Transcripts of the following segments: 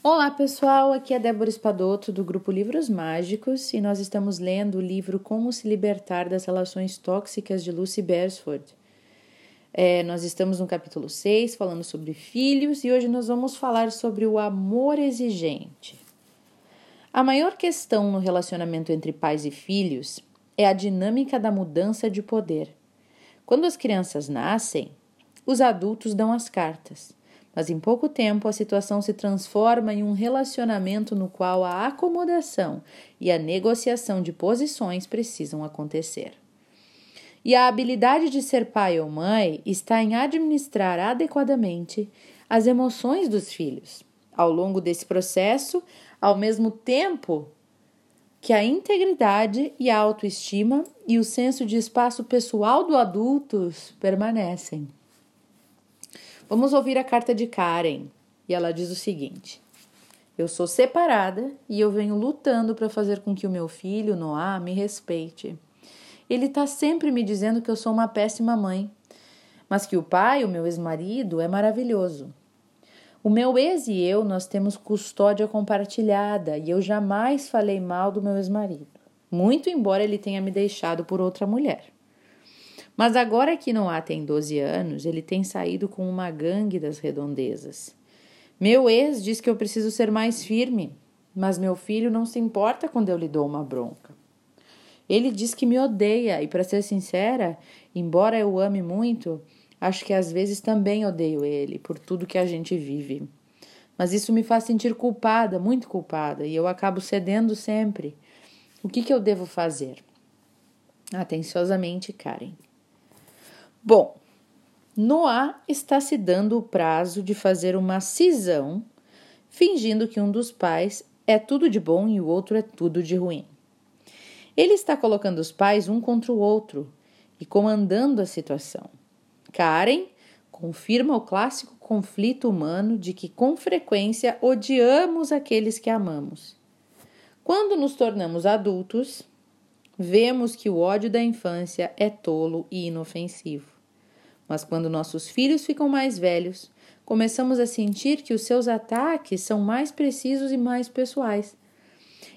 Olá pessoal, aqui é Débora Espadoto do grupo Livros Mágicos e nós estamos lendo o livro Como se Libertar das Relações Tóxicas de Lucy Beresford. É, nós estamos no capítulo 6 falando sobre filhos e hoje nós vamos falar sobre o amor exigente. A maior questão no relacionamento entre pais e filhos é a dinâmica da mudança de poder. Quando as crianças nascem, os adultos dão as cartas mas em pouco tempo a situação se transforma em um relacionamento no qual a acomodação e a negociação de posições precisam acontecer. E a habilidade de ser pai ou mãe está em administrar adequadamente as emoções dos filhos. Ao longo desse processo, ao mesmo tempo que a integridade e a autoestima e o senso de espaço pessoal do adultos permanecem. Vamos ouvir a carta de Karen. E ela diz o seguinte: Eu sou separada e eu venho lutando para fazer com que o meu filho, Noah, me respeite. Ele está sempre me dizendo que eu sou uma péssima mãe, mas que o pai, o meu ex-marido, é maravilhoso. O meu ex e eu, nós temos custódia compartilhada e eu jamais falei mal do meu ex-marido, muito embora ele tenha me deixado por outra mulher. Mas agora que Noah tem 12 anos, ele tem saído com uma gangue das redondezas. Meu ex diz que eu preciso ser mais firme, mas meu filho não se importa quando eu lhe dou uma bronca. Ele diz que me odeia e, para ser sincera, embora eu ame muito, acho que às vezes também odeio ele por tudo que a gente vive. Mas isso me faz sentir culpada, muito culpada, e eu acabo cedendo sempre. O que, que eu devo fazer? Atenciosamente, Karen. Bom, Noah está se dando o prazo de fazer uma cisão, fingindo que um dos pais é tudo de bom e o outro é tudo de ruim. Ele está colocando os pais um contra o outro e comandando a situação. Karen confirma o clássico conflito humano de que com frequência odiamos aqueles que amamos. Quando nos tornamos adultos, vemos que o ódio da infância é tolo e inofensivo. Mas quando nossos filhos ficam mais velhos, começamos a sentir que os seus ataques são mais precisos e mais pessoais.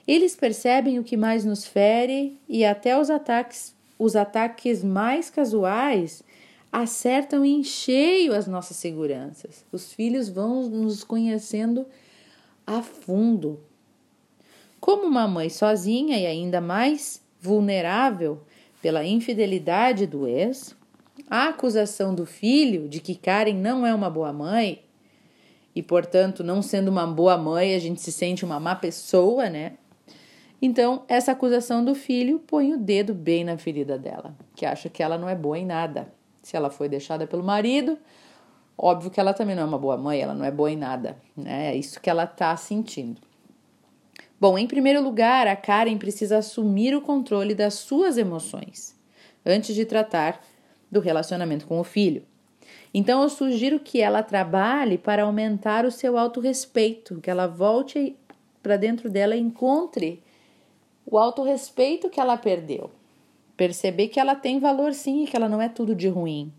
Eles percebem o que mais nos fere e até os ataques, os ataques mais casuais acertam em cheio as nossas seguranças. Os filhos vão nos conhecendo a fundo. Como uma mãe sozinha e ainda mais vulnerável pela infidelidade do ex, a acusação do filho de que Karen não é uma boa mãe e, portanto, não sendo uma boa mãe, a gente se sente uma má pessoa, né? Então, essa acusação do filho põe o dedo bem na ferida dela, que acha que ela não é boa em nada. Se ela foi deixada pelo marido, óbvio que ela também não é uma boa mãe, ela não é boa em nada, né? É isso que ela tá sentindo. Bom, em primeiro lugar, a Karen precisa assumir o controle das suas emoções antes de tratar do relacionamento com o filho. Então eu sugiro que ela trabalhe para aumentar o seu autorrespeito, que ela volte para dentro dela e encontre o autorrespeito que ela perdeu. Perceber que ela tem valor sim e que ela não é tudo de ruim.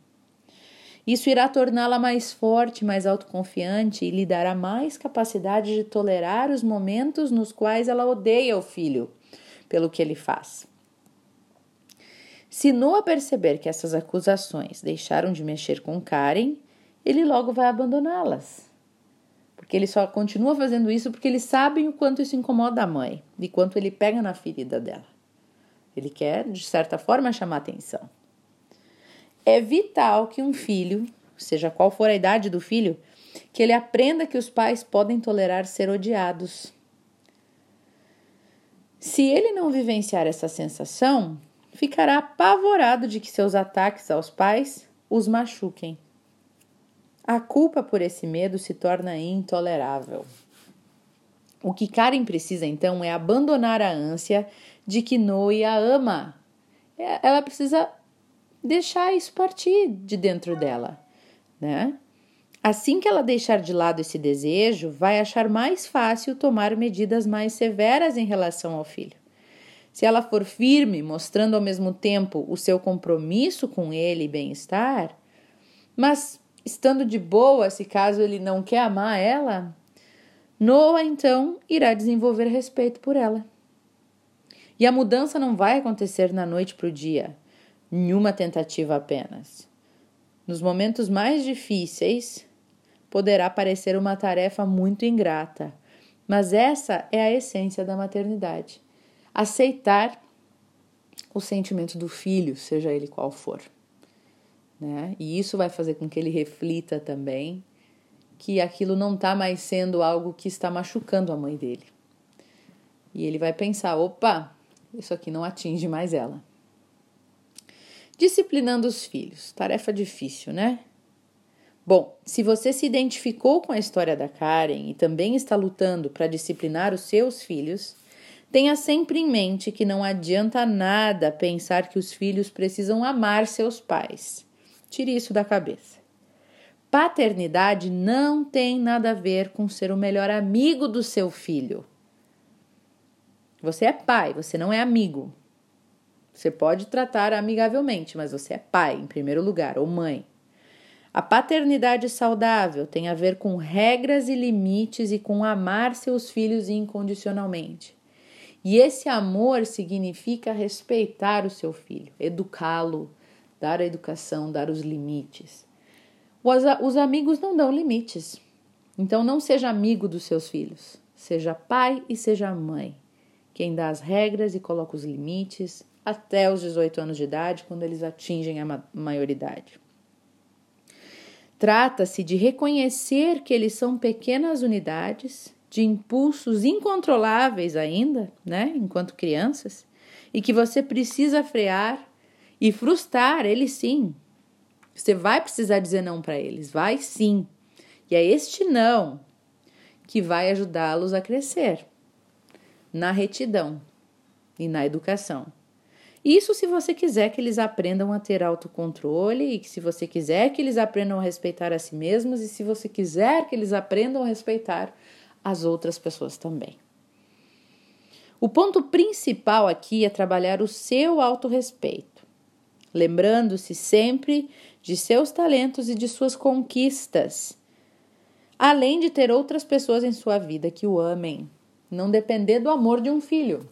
Isso irá torná-la mais forte, mais autoconfiante e lhe dará mais capacidade de tolerar os momentos nos quais ela odeia o filho pelo que ele faz. Se Noah perceber que essas acusações deixaram de mexer com Karen, ele logo vai abandoná-las. Porque ele só continua fazendo isso porque ele sabe o quanto isso incomoda a mãe e quanto ele pega na ferida dela. Ele quer, de certa forma, chamar atenção. É vital que um filho, seja qual for a idade do filho, que ele aprenda que os pais podem tolerar ser odiados. Se ele não vivenciar essa sensação, ficará apavorado de que seus ataques aos pais os machuquem. A culpa por esse medo se torna intolerável. O que Karen precisa então é abandonar a ânsia de que Noe a ama. É, ela precisa deixar isso partir de dentro dela, né? Assim que ela deixar de lado esse desejo, vai achar mais fácil tomar medidas mais severas em relação ao filho. Se ela for firme, mostrando ao mesmo tempo o seu compromisso com ele e bem-estar, mas estando de boa se caso ele não quer amar ela, Noah então irá desenvolver respeito por ela. E a mudança não vai acontecer na noite para o dia, em uma tentativa apenas. Nos momentos mais difíceis, poderá parecer uma tarefa muito ingrata, mas essa é a essência da maternidade. Aceitar o sentimento do filho, seja ele qual for. Né? E isso vai fazer com que ele reflita também que aquilo não está mais sendo algo que está machucando a mãe dele. E ele vai pensar: opa, isso aqui não atinge mais ela. Disciplinando os filhos, tarefa difícil, né? Bom, se você se identificou com a história da Karen e também está lutando para disciplinar os seus filhos, tenha sempre em mente que não adianta nada pensar que os filhos precisam amar seus pais. Tire isso da cabeça. Paternidade não tem nada a ver com ser o melhor amigo do seu filho. Você é pai, você não é amigo. Você pode tratar amigavelmente, mas você é pai, em primeiro lugar, ou mãe. A paternidade saudável tem a ver com regras e limites e com amar seus filhos incondicionalmente. E esse amor significa respeitar o seu filho, educá-lo, dar a educação, dar os limites. Os, os amigos não dão limites. Então não seja amigo dos seus filhos. Seja pai e seja mãe. Quem dá as regras e coloca os limites até os 18 anos de idade, quando eles atingem a maioridade. Trata-se de reconhecer que eles são pequenas unidades de impulsos incontroláveis ainda, né, enquanto crianças, e que você precisa frear e frustrar eles sim. Você vai precisar dizer não para eles, vai sim. E é este não que vai ajudá-los a crescer na retidão e na educação. Isso se você quiser que eles aprendam a ter autocontrole e que se você quiser que eles aprendam a respeitar a si mesmos e se você quiser que eles aprendam a respeitar as outras pessoas também. O ponto principal aqui é trabalhar o seu autorrespeito, lembrando-se sempre de seus talentos e de suas conquistas, além de ter outras pessoas em sua vida que o amem, não depender do amor de um filho.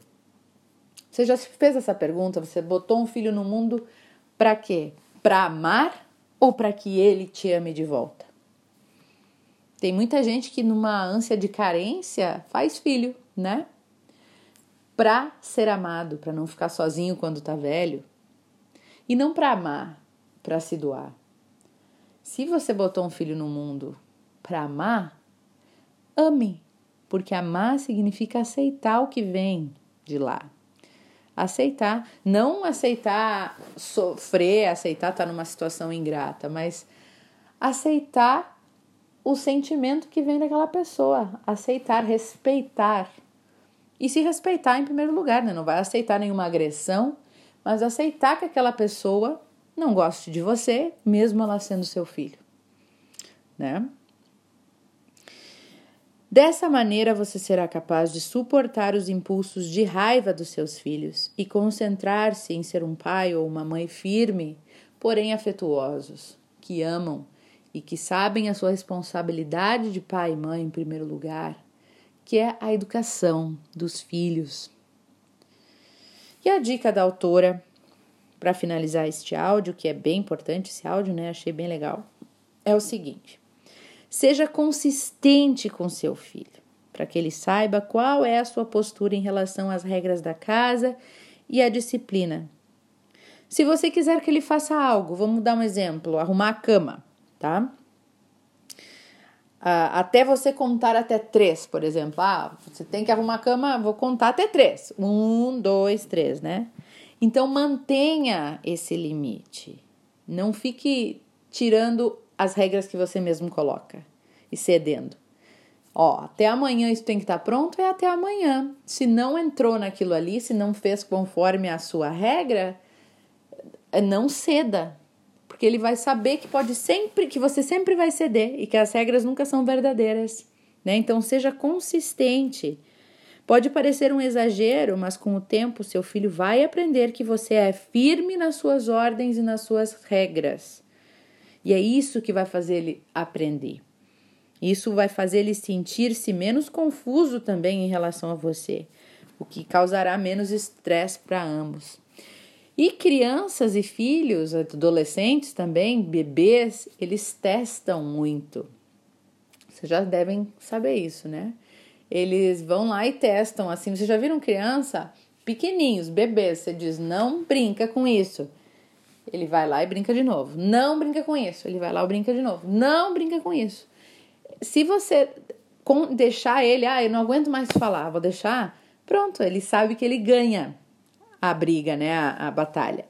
Você já fez essa pergunta? Você botou um filho no mundo para quê? Para amar ou para que ele te ame de volta? Tem muita gente que, numa ânsia de carência, faz filho, né? Para ser amado, para não ficar sozinho quando tá velho. E não para amar, para se doar. Se você botou um filho no mundo para amar, ame, porque amar significa aceitar o que vem de lá aceitar, não aceitar sofrer, aceitar estar numa situação ingrata, mas aceitar o sentimento que vem daquela pessoa, aceitar, respeitar. E se respeitar em primeiro lugar, né? Não vai aceitar nenhuma agressão, mas aceitar que aquela pessoa não goste de você, mesmo ela sendo seu filho, né? Dessa maneira, você será capaz de suportar os impulsos de raiva dos seus filhos e concentrar-se em ser um pai ou uma mãe firme, porém afetuosos, que amam e que sabem a sua responsabilidade de pai e mãe em primeiro lugar, que é a educação dos filhos. E a dica da autora, para finalizar este áudio, que é bem importante esse áudio, né? Achei bem legal, é o seguinte Seja consistente com seu filho, para que ele saiba qual é a sua postura em relação às regras da casa e à disciplina. Se você quiser que ele faça algo, vamos dar um exemplo: arrumar a cama, tá? Ah, até você contar até três, por exemplo. Ah, você tem que arrumar a cama, vou contar até três. Um, dois, três, né? Então mantenha esse limite. Não fique tirando as regras que você mesmo coloca e cedendo. Ó, até amanhã isso tem que estar tá pronto, é até amanhã. Se não entrou naquilo ali, se não fez conforme a sua regra, não ceda. Porque ele vai saber que pode sempre, que você sempre vai ceder e que as regras nunca são verdadeiras. Né? Então seja consistente. Pode parecer um exagero, mas com o tempo seu filho vai aprender que você é firme nas suas ordens e nas suas regras. E é isso que vai fazer ele aprender. Isso vai fazer ele sentir-se menos confuso também em relação a você, o que causará menos estresse para ambos. E crianças e filhos, adolescentes também, bebês, eles testam muito. Vocês já devem saber isso, né? Eles vão lá e testam assim. Vocês já viram criança? Pequeninhos, bebês. Você diz, não brinca com isso. Ele vai lá e brinca de novo. Não brinca com isso. Ele vai lá e brinca de novo. Não brinca com isso. Se você deixar ele, ah, eu não aguento mais falar, vou deixar, pronto, ele sabe que ele ganha a briga, né? A, a batalha.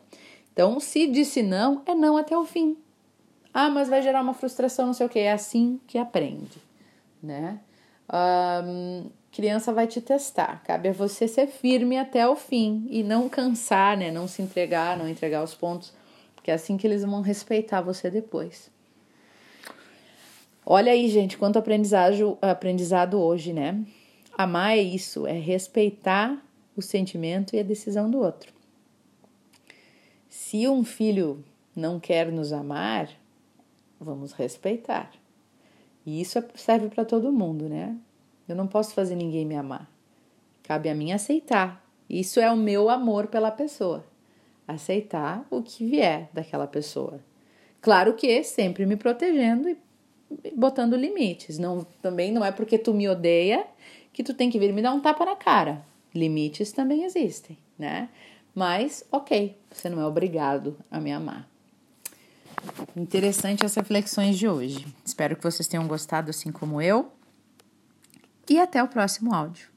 Então, se disse não, é não até o fim. Ah, mas vai gerar uma frustração, não sei o que. É assim que aprende, né? Um, criança vai te testar. Cabe a você ser firme até o fim e não cansar, né? Não se entregar, não entregar os pontos, porque é assim que eles vão respeitar você depois. Olha aí, gente, quanto aprendizado, aprendizado hoje, né? Amar é isso, é respeitar o sentimento e a decisão do outro. Se um filho não quer nos amar, vamos respeitar. E isso é, serve para todo mundo, né? Eu não posso fazer ninguém me amar. Cabe a mim aceitar. Isso é o meu amor pela pessoa. Aceitar o que vier daquela pessoa. Claro que sempre me protegendo e botando limites. Não, também não é porque tu me odeia que tu tem que vir me dar um tapa na cara. Limites também existem, né? Mas, ok, você não é obrigado a me amar. Interessante as reflexões de hoje. Espero que vocês tenham gostado assim como eu. E até o próximo áudio.